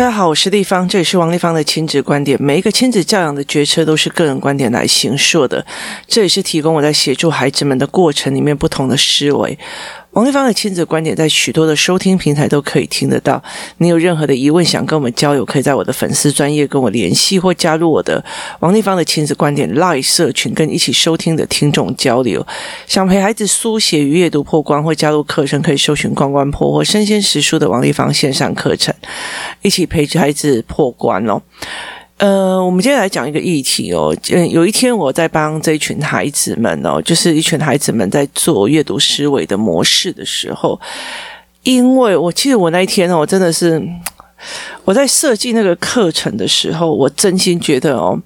大家好，我是丽芳，这里是王丽芳的亲子观点。每一个亲子教养的决策都是个人观点来形塑的，这也是提供我在协助孩子们的过程里面不同的思维。王立芳的亲子观点在许多的收听平台都可以听得到。你有任何的疑问想跟我们交流，可以在我的粉丝专业跟我联系，或加入我的王立芳的亲子观点 Live 社群，跟一起收听的听众交流。想陪孩子书写与阅读破关，或加入课程，可以搜寻“关关破”或“生鲜识书”的王立芳线上课程，一起陪着孩子破关哦。呃，我们接下来讲一个议题哦。嗯，有一天我在帮这群孩子们哦，就是一群孩子们在做阅读思维的模式的时候，因为我记得我那一天哦，我真的是我在设计那个课程的时候，我真心觉得哦，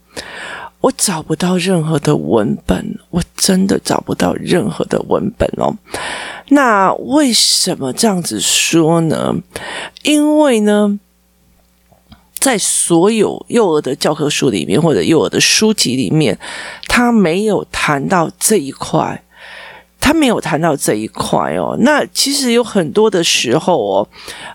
我找不到任何的文本，我真的找不到任何的文本哦。那为什么这样子说呢？因为呢，在所有幼儿的教科书里面，或者幼儿的书籍里面，他没有谈到这一块，他没有谈到这一块哦。那其实有很多的时候哦，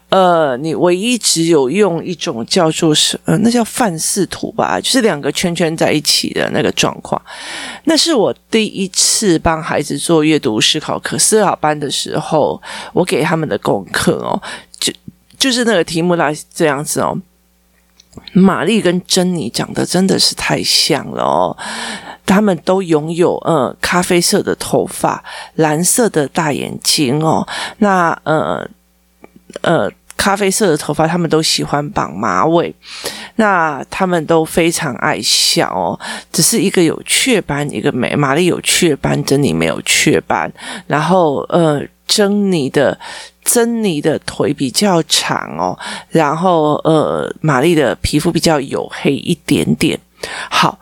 呃，你唯一只有用一种叫做是呃，那叫范式图吧，就是两个圈圈在一起的那个状况。那是我第一次帮孩子做阅读思考课思考班的时候，我给他们的功课哦，就就是那个题目来这样子哦。玛丽跟珍妮长得真的是太像了哦，他们都拥有呃咖啡色的头发、蓝色的大眼睛哦。那呃呃咖啡色的头发，他们都喜欢绑马尾。那他们都非常爱笑哦，只是一个有雀斑，一个没。玛丽有雀斑，珍妮没有雀斑。然后呃，珍妮的。珍妮的腿比较长哦，然后呃，玛丽的皮肤比较黝黑一点点。好。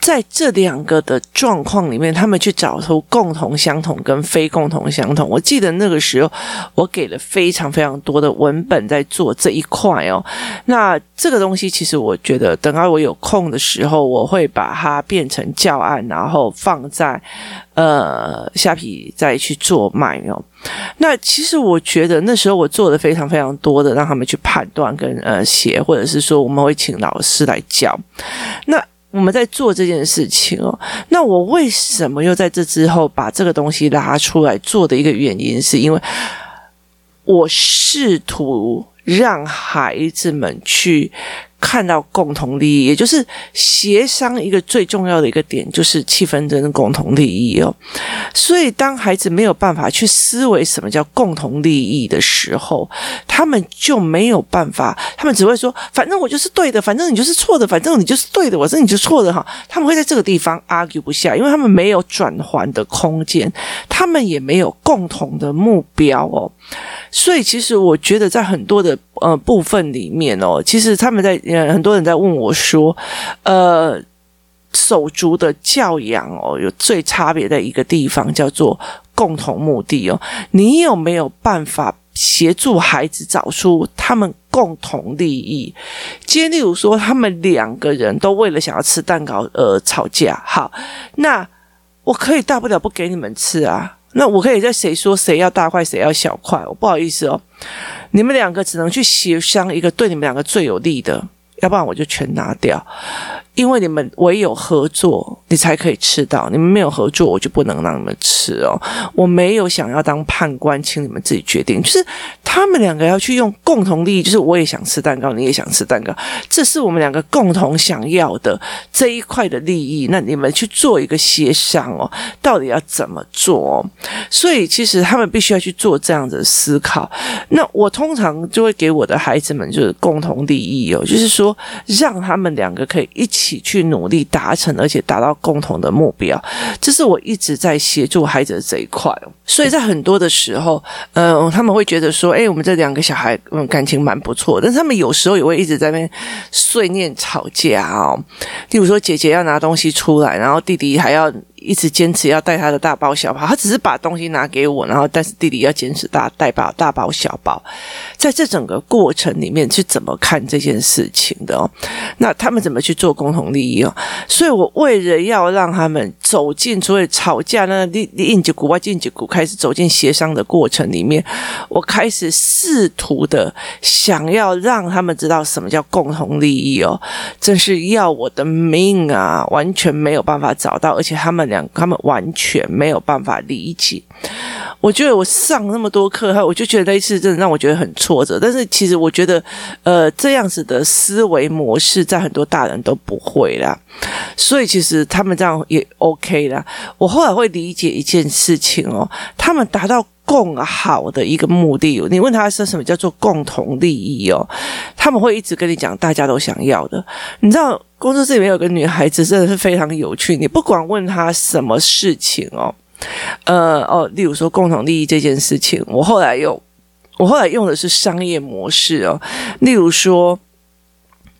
在这两个的状况里面，他们去找出共同相同跟非共同相同。我记得那个时候，我给了非常非常多的文本在做这一块哦。那这个东西，其实我觉得，等到我有空的时候，我会把它变成教案，然后放在呃虾皮再去做卖哦。那其实我觉得那时候我做的非常非常多的，让他们去判断跟呃写，或者是说我们会请老师来教。那我们在做这件事情哦，那我为什么又在这之后把这个东西拉出来做的一个原因，是因为我试图让孩子们去。看到共同利益，也就是协商一个最重要的一个点，就是气氛真的共同利益哦。所以，当孩子没有办法去思维什么叫共同利益的时候，他们就没有办法，他们只会说：“反正我就是对的，反正你就是错的，反正你就是对的，我说你就错的。”哈，他们会在这个地方 argue 不下，因为他们没有转换的空间，他们也没有共同的目标哦。所以，其实我觉得在很多的呃部分里面哦，其实他们在呃很多人在问我说，呃，手足的教养哦，有最差别的一个地方叫做共同目的哦。你有没有办法协助孩子找出他们共同利益？今天，例如说，他们两个人都为了想要吃蛋糕而吵架，好，那我可以大不了不给你们吃啊。那我可以在谁说谁要大块，谁要小块？我不好意思哦，你们两个只能去协商一个对你们两个最有利的，要不然我就全拿掉。因为你们唯有合作，你才可以吃到。你们没有合作，我就不能让你们吃哦。我没有想要当判官，请你们自己决定。就是他们两个要去用共同利益，就是我也想吃蛋糕，你也想吃蛋糕，这是我们两个共同想要的这一块的利益。那你们去做一个协商哦，到底要怎么做？所以其实他们必须要去做这样的思考。那我通常就会给我的孩子们就是共同利益哦，就是说让他们两个可以一起。去努力达成，而且达到共同的目标，这是我一直在协助孩子的这一块。所以在很多的时候，呃，他们会觉得说：“哎，我们这两个小孩，嗯，感情蛮不错。”但是他们有时候也会一直在那边碎念吵架哦。例如说，姐姐要拿东西出来，然后弟弟还要一直坚持要带他的大包小包，他只是把东西拿给我，然后但是弟弟要坚持大带包大包小包，在这整个过程里面是怎么看这件事情的哦？那他们怎么去做共同利益哦？所以我为了要让他们走进所谓吵架那利应急股外应急股开始走进协商的过程里面，我开始试图的想要让他们知道什么叫共同利益哦，真是要我的命啊！完全没有办法找到，而且他们俩他们完全没有办法理解。我觉得我上那么多课，我就觉得那一次真的让我觉得很挫折。但是其实我觉得，呃，这样子的思维模式在很多大人都不会啦，所以其实他们这样也 OK 啦。我后来会理解一件事情哦，他们达到共好的一个目的。你问他说什么叫做共同利益哦，他们会一直跟你讲大家都想要的。你知道，工作室里面有个女孩子真的是非常有趣，你不管问她什么事情哦。呃哦，例如说共同利益这件事情，我后来用，我后来用的是商业模式哦。例如说，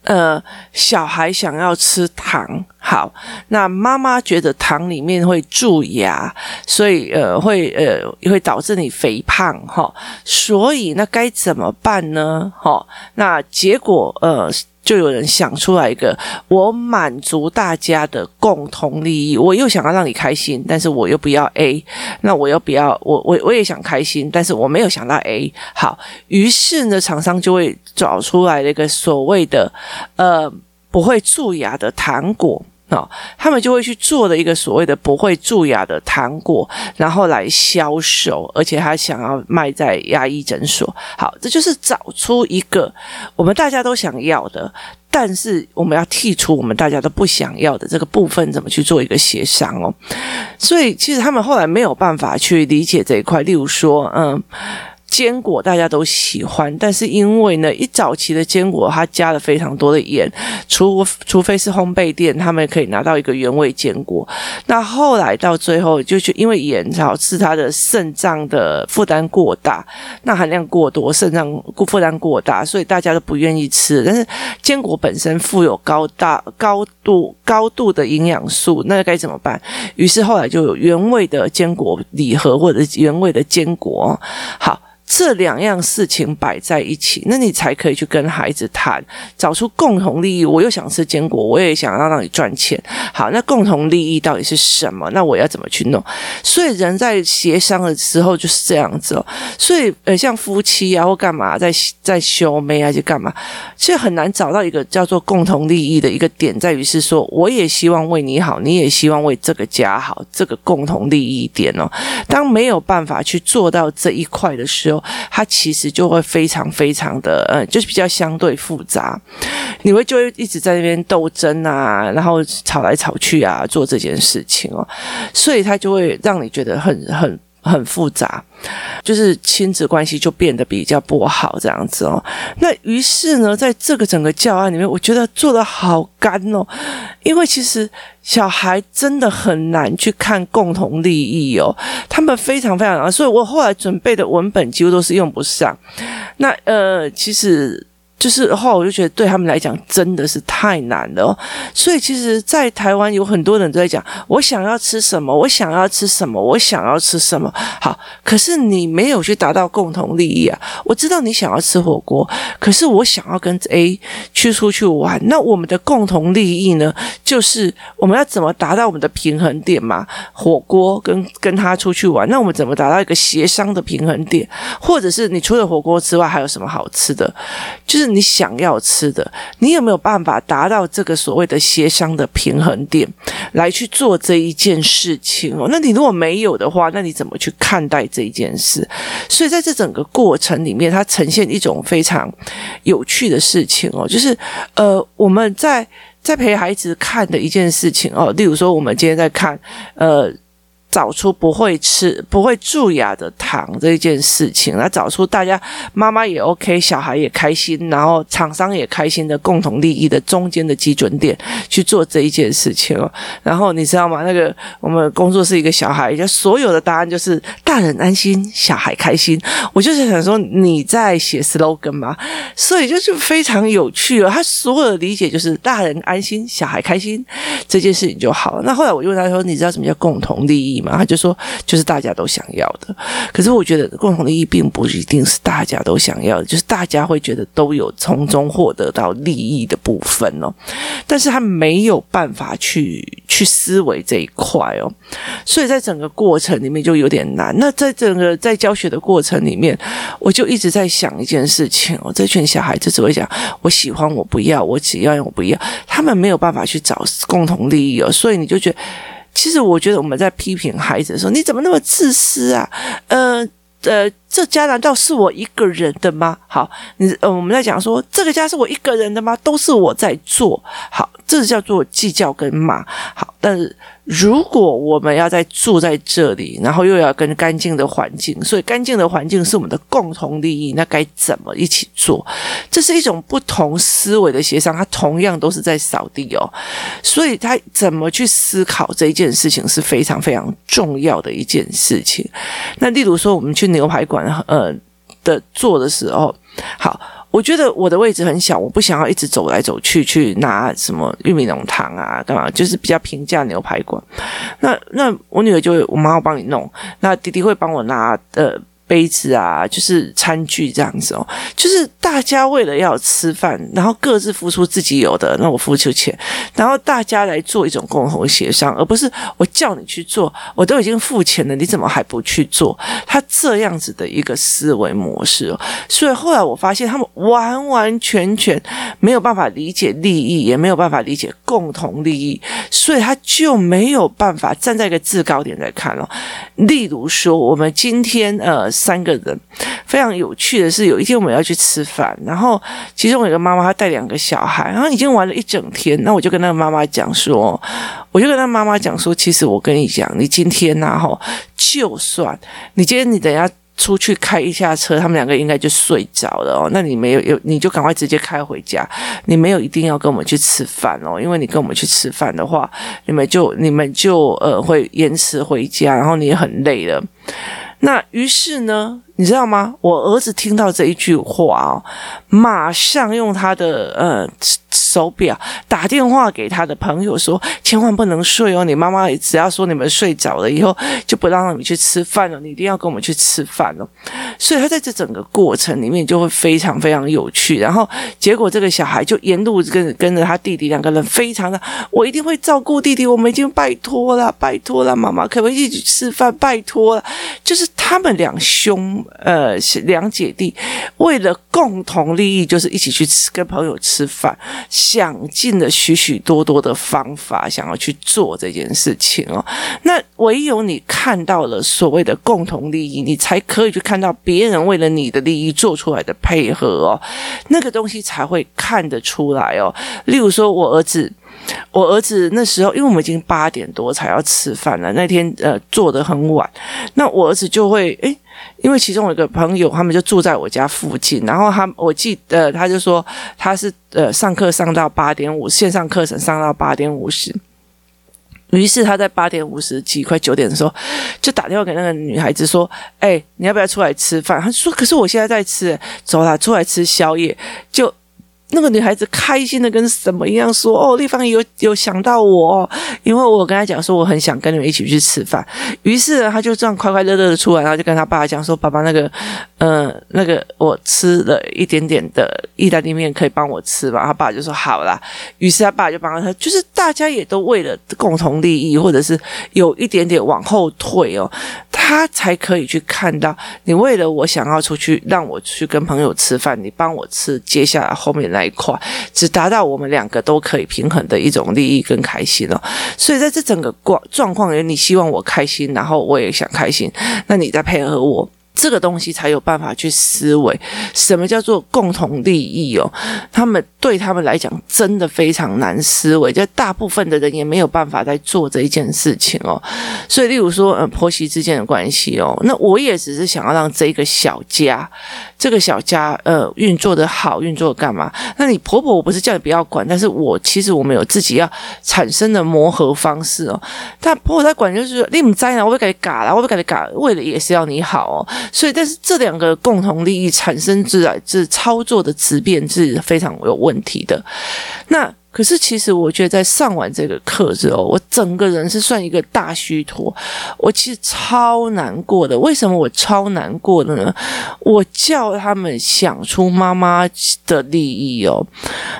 呃，小孩想要吃糖，好，那妈妈觉得糖里面会蛀牙，所以呃会呃会导致你肥胖哈、所以那该怎么办呢？哈、那结果呃。就有人想出来一个，我满足大家的共同利益，我又想要让你开心，但是我又不要 A，那我又不要我我我也想开心，但是我没有想到 A，好，于是呢，厂商就会找出来了一个所谓的呃不会蛀牙的糖果。哦，他们就会去做的一个所谓的不会蛀牙的糖果，然后来销售，而且他想要卖在牙医诊所。好，这就是找出一个我们大家都想要的，但是我们要剔除我们大家都不想要的这个部分，怎么去做一个协商哦？所以其实他们后来没有办法去理解这一块，例如说，嗯。坚果大家都喜欢，但是因为呢，一早期的坚果它加了非常多的盐，除除非是烘焙店，他们可以拿到一个原味坚果。那后来到最后，就是因为盐导致它的肾脏的负担过大，钠含量过多，肾脏负担过大，所以大家都不愿意吃。但是坚果本身富有高大高度高度的营养素，那该怎么办？于是后来就有原味的坚果礼盒，或者是原味的坚果。好。这两样事情摆在一起，那你才可以去跟孩子谈，找出共同利益。我又想吃坚果，我也想要让你赚钱。好，那共同利益到底是什么？那我要怎么去弄？所以人在协商的时候就是这样子哦。所以呃，像夫妻啊或干嘛，在在修眉啊，就干嘛，其实很难找到一个叫做共同利益的一个点，在于是说，我也希望为你好，你也希望为这个家好，这个共同利益点哦。当没有办法去做到这一块的时候，它其实就会非常非常的呃，就是比较相对复杂，你会就会一直在那边斗争啊，然后吵来吵去啊，做这件事情哦，所以它就会让你觉得很很。很复杂，就是亲子关系就变得比较不好这样子哦。那于是呢，在这个整个教案里面，我觉得做得好干哦，因为其实小孩真的很难去看共同利益哦，他们非常非常难，所以我后来准备的文本几乎都是用不上。那呃，其实。就是后来我就觉得对他们来讲真的是太难了，所以其实，在台湾有很多人都在讲，我想要吃什么，我想要吃什么，我想要吃什么。好，可是你没有去达到共同利益啊。我知道你想要吃火锅，可是我想要跟 A 去出去玩，那我们的共同利益呢，就是我们要怎么达到我们的平衡点嘛？火锅跟跟他出去玩，那我们怎么达到一个协商的平衡点？或者是你除了火锅之外还有什么好吃的？就是。你想要吃的，你有没有办法达到这个所谓的协商的平衡点，来去做这一件事情哦？那你如果没有的话，那你怎么去看待这一件事？所以在这整个过程里面，它呈现一种非常有趣的事情哦，就是呃，我们在在陪孩子看的一件事情哦，例如说，我们今天在看呃。找出不会吃、不会蛀牙的糖这一件事情，来找出大家妈妈也 OK，小孩也开心，然后厂商也开心的共同利益的中间的基准点去做这一件事情哦。然后你知道吗？那个我们工作室一个小孩，就所有的答案就是大人安心，小孩开心。我就是想说你在写 slogan 嘛，所以就是非常有趣哦。他所有的理解就是大人安心，小孩开心这件事情就好了。那后来我就问他说：“你知道什么叫共同利益？”嘛，他就说就是大家都想要的，可是我觉得共同利益并不一定是大家都想要的，就是大家会觉得都有从中获得到利益的部分哦，但是他没有办法去去思维这一块哦，所以在整个过程里面就有点难。那在整个在教学的过程里面，我就一直在想一件事情哦，这群小孩子只会讲我喜欢我不要，我只要我不要，他们没有办法去找共同利益哦，所以你就觉得。其实我觉得我们在批评孩子的时候，你怎么那么自私啊？呃呃，这家难道是我一个人的吗？好，你呃，我们在讲说这个家是我一个人的吗？都是我在做。好，这叫做计较跟骂。好，但是。如果我们要在住在这里，然后又要跟干净的环境，所以干净的环境是我们的共同利益，那该怎么一起做？这是一种不同思维的协商，它同样都是在扫地哦，所以他怎么去思考这一件事情是非常非常重要的一件事情。那例如说，我们去牛排馆呃的做的时候，好。我觉得我的位置很小，我不想要一直走来走去去拿什么玉米浓汤啊，干嘛？就是比较平价牛排馆。那那我女儿就会，我妈要帮你弄，那弟弟会帮我拿呃。杯子啊，就是餐具这样子哦，就是大家为了要吃饭，然后各自付出自己有的，那我付出钱，然后大家来做一种共同协商，而不是我叫你去做，我都已经付钱了，你怎么还不去做？他这样子的一个思维模式哦，所以后来我发现他们完完全全没有办法理解利益，也没有办法理解共同利益，所以他就没有办法站在一个制高点来看了。例如说，我们今天呃。三个人非常有趣的是，有一天我们要去吃饭，然后其中有一个妈妈她带两个小孩，然后已经玩了一整天，那我就跟那个妈妈讲说，我就跟那妈妈讲说，其实我跟你讲，你今天呐，哈，就算你今天你等一下出去开一下车，他们两个应该就睡着了哦，那你没有有你就赶快直接开回家，你没有一定要跟我们去吃饭哦，因为你跟我们去吃饭的话，你们就你们就呃会延迟回家，然后你也很累了。那于是呢，你知道吗？我儿子听到这一句话啊，马上用他的呃。手表打电话给他的朋友说：“千万不能睡哦！你妈妈只要说你们睡着了以后，就不让你们去吃饭了。你一定要跟我们去吃饭了。”所以他在这整个过程里面就会非常非常有趣。然后结果这个小孩就沿路跟跟着他弟弟两个人，非常的我一定会照顾弟弟，我们已经拜托了，拜托了，妈妈可不可以一起吃饭？拜托了，就是他们两兄呃两姐弟为了共同利益，就是一起去吃跟朋友吃饭。想尽了许许多多的方法，想要去做这件事情哦。那唯有你看到了所谓的共同利益，你才可以去看到别人为了你的利益做出来的配合哦。那个东西才会看得出来哦。例如说，我儿子，我儿子那时候，因为我们已经八点多才要吃饭了，那天呃做得很晚，那我儿子就会诶。因为其中有一个朋友，他们就住在我家附近，然后他我记得他就说他是呃上课上到八点五，线上课程上到八点五十，于是他在八点五十几快九点的时候，就打电话给那个女孩子说：“哎，你要不要出来吃饭？”他说：“可是我现在在吃，走啦，出来吃宵夜。”就。那个女孩子开心的跟什么一样，说：“哦，丽芳有有想到我，因为我跟她讲说我很想跟你们一起去吃饭。”于是呢，她就这样快快乐乐的出来，然后就跟她爸爸讲说：“爸爸，那个，呃，那个我吃了一点点的意大利面，可以帮我吃吗？”他爸就说：“好啦。”于是他爸就帮他，就是大家也都为了共同利益，或者是有一点点往后退哦，他才可以去看到你为了我想要出去，让我去跟朋友吃饭，你帮我吃，接下来后面来。那一块只达到我们两个都可以平衡的一种利益跟开心了，所以在这整个状状况里，你希望我开心，然后我也想开心，那你再配合我。这个东西才有办法去思维，什么叫做共同利益哦？他们对他们来讲真的非常难思维，就大部分的人也没有办法在做这一件事情哦。所以，例如说，呃，婆媳之间的关系哦，那我也只是想要让这个小家，这个小家呃运作的好，运作干嘛？那你婆婆，我不是叫你不要管，但是我其实我们有自己要产生的磨合方式哦。但婆婆在管，就是说你们在呢，我会给你嘎啦，我会给你嘎，为了也是要你好哦。所以，但是这两个共同利益产生之来，这操作的质变是非常有问题的。那可是，其实我觉得在上完这个课之后，我整个人是算一个大虚脱。我其实超难过的。为什么我超难过的呢？我叫他们想出妈妈的利益哦，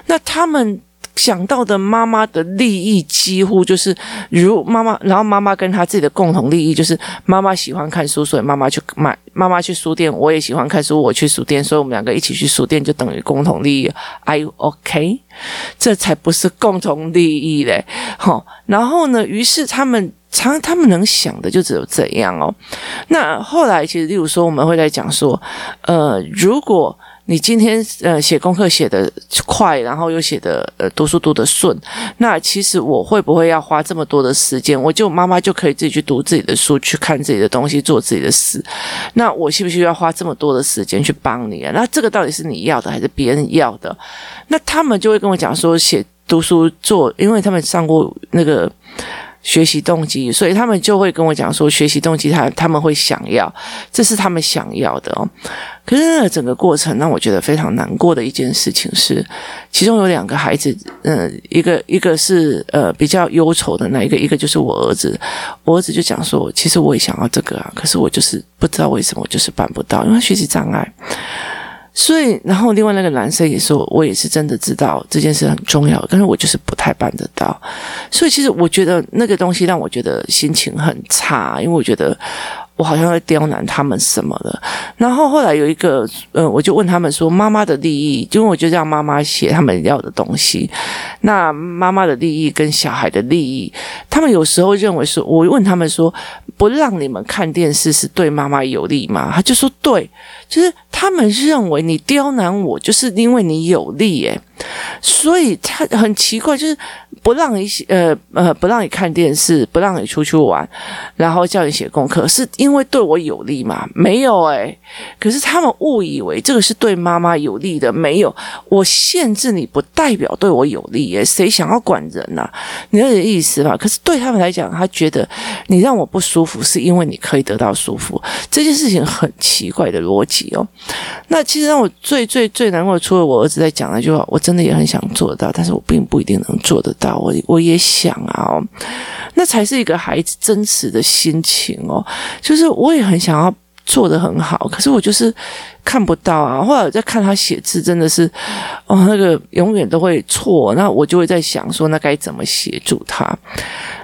那他们。想到的妈妈的利益几乎就是如妈妈，然后妈妈跟她自己的共同利益就是妈妈喜欢看书，所以妈妈去买，妈妈去书店，我也喜欢看书，我去书店，所以我们两个一起去书店就等于共同利益。Are you OK？这才不是共同利益嘞！好，然后呢，于是他们常他们能想的就只有这样哦。那后来其实，例如说，我们会在讲说，呃，如果。你今天呃写功课写得快，然后又写得呃读书读得顺，那其实我会不会要花这么多的时间？我就妈妈就可以自己去读自己的书，去看自己的东西，做自己的事。那我需不需要花这么多的时间去帮你啊？那这个到底是你要的还是别人要的？那他们就会跟我讲说，写读书做，因为他们上过那个。学习动机，所以他们就会跟我讲说，学习动机他他们会想要，这是他们想要的哦。可是那整个过程让我觉得非常难过的一件事情是，其中有两个孩子，嗯、一个一个是呃比较忧愁的那一个，一个就是我儿子。我儿子就讲说，其实我也想要这个啊，可是我就是不知道为什么，我就是办不到，因为学习障碍。所以，然后另外那个男生也说，我也是真的知道这件事很重要，但是我就是不太办得到。所以，其实我觉得那个东西让我觉得心情很差，因为我觉得。我好像在刁难他们什么的，然后后来有一个，嗯，我就问他们说：“妈妈的利益，因为我就让妈妈写他们要的东西。那妈妈的利益跟小孩的利益，他们有时候认为说，我问他们说，不让你们看电视是对妈妈有利吗？他就说对，就是他们认为你刁难我，就是因为你有利，诶。所以他很奇怪，就是不让你写，呃呃，不让你看电视，不让你出去玩，然后叫你写功课，是因为对我有利吗？没有诶。可是他们误以为这个是对妈妈有利的，没有。我限制你不代表对我有利诶，谁想要管人呐、啊？你有点意思吧？可是对他们来讲，他觉得你让我不舒服，是因为你可以得到舒服。这件事情很奇怪的逻辑哦。那其实让我最最最难过，除了我儿子在讲那句话，我。真的也很想做到，但是我并不一定能做得到。我我也想啊，哦，那才是一个孩子真实的心情哦。就是我也很想要做得很好，可是我就是看不到啊。后来在看他写字，真的是哦，那个永远都会错。那我就会在想说，那该怎么协助他？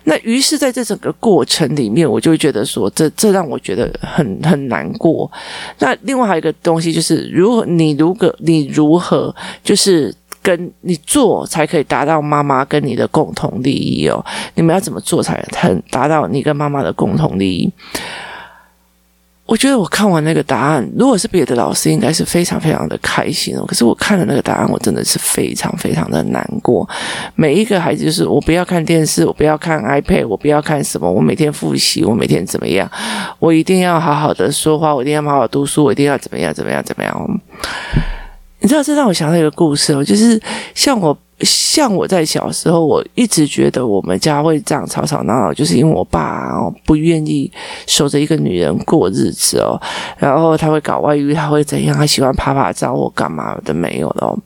那于是，在这整个过程里面，我就会觉得说，这这让我觉得很很难过。那另外还有一个东西，就是如果你如果你如何就是。跟你做才可以达到妈妈跟你的共同利益哦。你们要怎么做才能达到你跟妈妈的共同利益？我觉得我看完那个答案，如果是别的老师，应该是非常非常的开心哦。可是我看了那个答案，我真的是非常非常的难过。每一个孩子就是我不要看电视，我不要看 iPad，我不要看什么，我每天复习，我每天怎么样，我一定要好好的说话，我一定要好好读书，我一定要怎么样怎么样怎么样。你知道，这让我想到一个故事哦，就是像我，像我在小时候，我一直觉得我们家会这样吵吵闹闹，就是因为我爸哦不愿意守着一个女人过日子哦，然后他会搞外遇，他会怎样？他喜欢啪啪找我干嘛的没有的哦。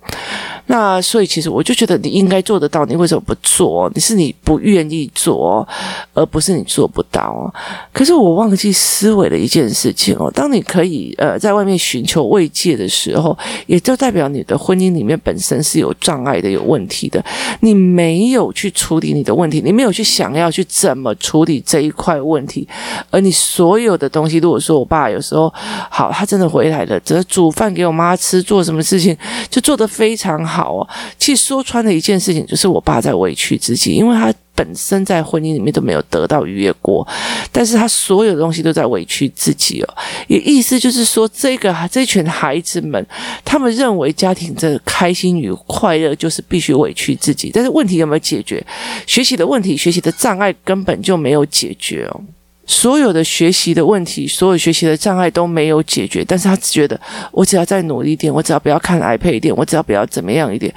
那所以其实我就觉得你应该做得到，你为什么不做？你是你不愿意做，而不是你做不到。可是我忘记思维了一件事情哦，当你可以呃在外面寻求慰藉的时候，也就代表你的婚姻里面本身是有障碍的、有问题题的。你没有去处理你的问题，你没有去想要去怎么处理这一块问题，而你所有的东西，如果说我爸有时候好，他真的回来了，只是煮饭给我妈吃，做什么事情就做得非常。好哦，其实说穿了一件事情，就是我爸在委屈自己，因为他本身在婚姻里面都没有得到愉悦过，但是他所有的东西都在委屈自己哦。也意思就是说，这个这群孩子们，他们认为家庭的开心与快乐就是必须委屈自己，但是问题有没有解决？学习的问题，学习的障碍根本就没有解决哦。所有的学习的问题，所有学习的障碍都没有解决，但是他只觉得我只要再努力一点，我只要不要看 iPad 一点，我只要不要怎么样一点，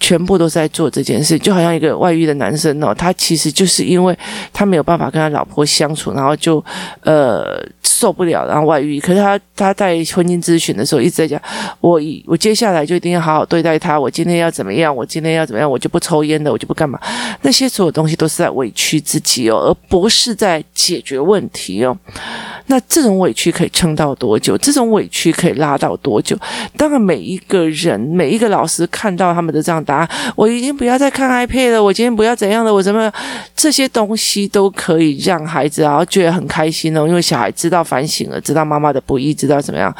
全部都是在做这件事。就好像一个外遇的男生哦，他其实就是因为他没有办法跟他老婆相处，然后就呃。受不了，然后外遇。可是他他在婚姻咨询的时候一直在讲，我我接下来就一定要好好对待他。我今天要怎么样？我今天要怎么样？我就不抽烟的，我就不干嘛。那些所有东西都是在委屈自己哦，而不是在解决问问题哦。那这种委屈可以撑到多久？这种委屈可以拉到多久？当然，每一个人，每一个老师看到他们的这样答案，我已经不要再看 iPad 了，我今天不要怎样的，我怎么这些东西都可以让孩子然后觉得很开心哦，因为小孩知道反省了，知道妈妈的不易，知道怎么样。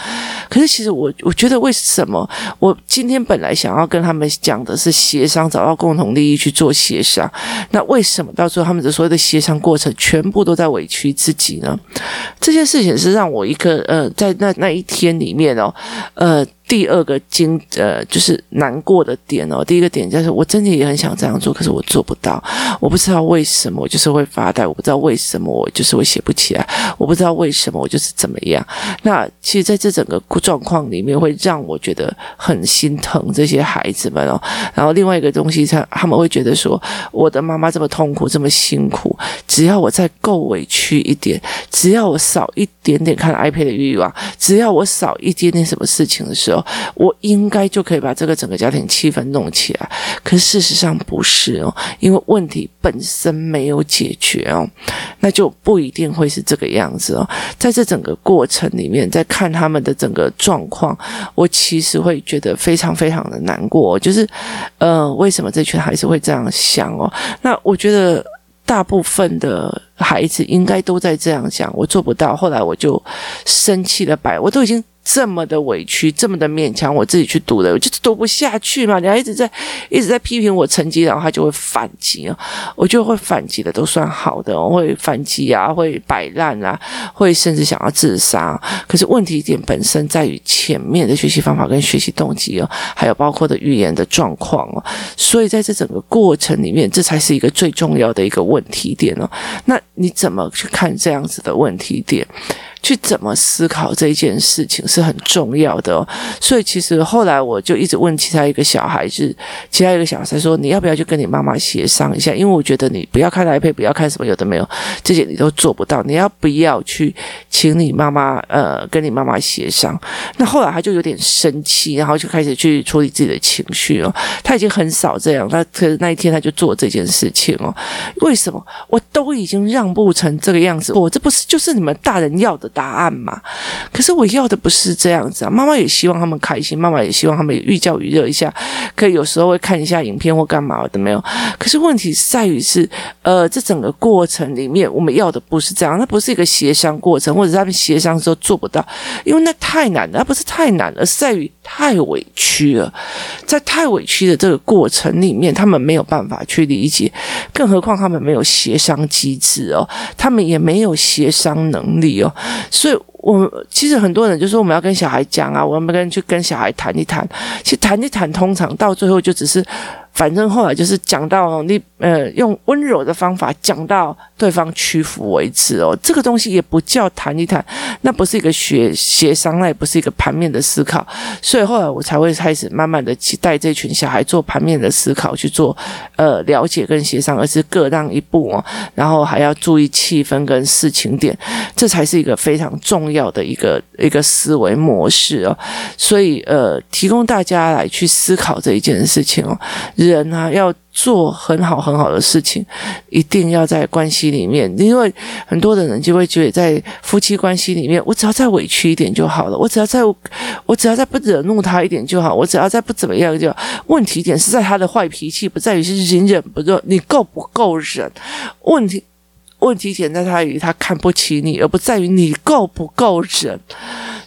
可是其实我我觉得为什么我今天本来想要跟他们讲的是协商，找到共同利益去做协商，那为什么到最后他们的所有的协商过程全部都在委屈自己呢？这这件事情是让我一个呃，在那那一天里面哦，呃。第二个经呃，就是难过的点哦。第一个点就是我真的也很想这样做，可是我做不到。我不知道为什么，我就是会发呆。我不知道为什么，我就是会写不起来。我不知道为什么，我就是怎么样。那其实，在这整个状况里面，会让我觉得很心疼这些孩子们哦。然后另外一个东西，他他们会觉得说，我的妈妈这么痛苦，这么辛苦，只要我再够委屈一点，只要我少一点点看 iPad 的欲望，只要我少一点点什么事情的时候。我应该就可以把这个整个家庭气氛弄起来，可事实上不是哦，因为问题本身没有解决哦，那就不一定会是这个样子哦。在这整个过程里面，在看他们的整个状况，我其实会觉得非常非常的难过，就是呃，为什么这群孩子会这样想哦？那我觉得大部分的孩子应该都在这样想，我做不到，后来我就生气了，摆，我都已经。这么的委屈，这么的勉强我自己去读了，我就读不下去嘛。你还一直在一直在批评我成绩，然后他就会反击啊，我就会反击的都算好的，我会反击啊，会摆烂啊，会甚至想要自杀。可是问题点本身在于前面的学习方法跟学习动机哦，还有包括的语言的状况哦。所以在这整个过程里面，这才是一个最重要的一个问题点哦。那你怎么去看这样子的问题点？去怎么思考这一件事情是很重要的哦，所以其实后来我就一直问其他一个小孩子，其他一个小孩说，你要不要去跟你妈妈协商一下？因为我觉得你不要看 iPad，不要看什么有的没有，这些你都做不到，你要不要去请你妈妈呃跟你妈妈协商？那后来他就有点生气，然后就开始去处理自己的情绪哦。他已经很少这样，他可是那一天他就做这件事情哦。为什么？我都已经让步成这个样子，我这不是就是你们大人要的？答案嘛，可是我要的不是这样子啊！妈妈也希望他们开心，妈妈也希望他们寓教于乐一下，可以有时候会看一下影片或干嘛的没有。可是问题在于是，呃，这整个过程里面，我们要的不是这样，那不是一个协商过程，或者他们协商的时候做不到，因为那太难了，那不是太难了，而是在于太委屈了，在太委屈的这个过程里面，他们没有办法去理解，更何况他们没有协商机制哦，他们也没有协商能力哦。所以，我其实很多人就说我们要跟小孩讲啊，我们跟去跟小孩谈一谈。其实谈一谈，通常到最后就只是。反正后来就是讲到你呃用温柔的方法讲到对方屈服为止哦，这个东西也不叫谈一谈，那不是一个学协商，那也不是一个盘面的思考，所以后来我才会开始慢慢的去带这群小孩做盘面的思考，去做呃了解跟协商，而是各让一步哦，然后还要注意气氛跟事情点，这才是一个非常重要的一个一个思维模式哦，所以呃提供大家来去思考这一件事情哦。人啊，要做很好很好的事情，一定要在关系里面，因为很多的人就会觉得，在夫妻关系里面，我只要再委屈一点就好了，我只要再我只要再不惹怒他一点就好，我只要再不怎么样就好。问题点是在他的坏脾气，不在于是隐忍不忍，你够不够忍？问题问题点在他于他看不起你，而不在于你够不够忍。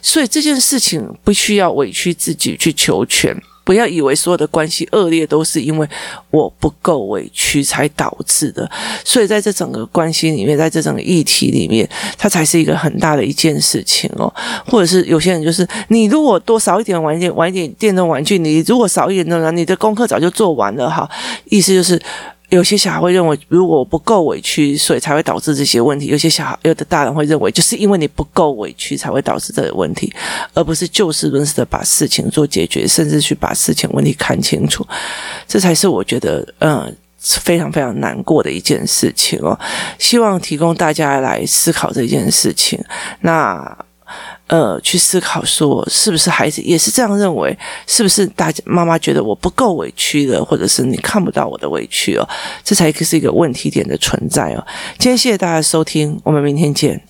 所以这件事情不需要委屈自己去求全。不要以为所有的关系恶劣都是因为我不够委屈才导致的。所以在这整个关系里面，在这整个议题里面，它才是一个很大的一件事情哦。或者是有些人就是，你如果多少一点玩一点玩一点电动玩具，你如果少一点的，你的功课早就做完了哈。意思就是。有些小孩会认为，如果我不够委屈，所以才会导致这些问题。有些小孩，有的大人会认为，就是因为你不够委屈，才会导致这个问题，而不是就事论事的把事情做解决，甚至去把事情问题看清楚。这才是我觉得，嗯，非常非常难过的一件事情哦。希望提供大家来思考这件事情。那。呃，去思考说，是不是孩子也是这样认为？是不是大家妈妈觉得我不够委屈了，或者是你看不到我的委屈哦？这才是一个问题点的存在哦。今天谢谢大家收听，我们明天见。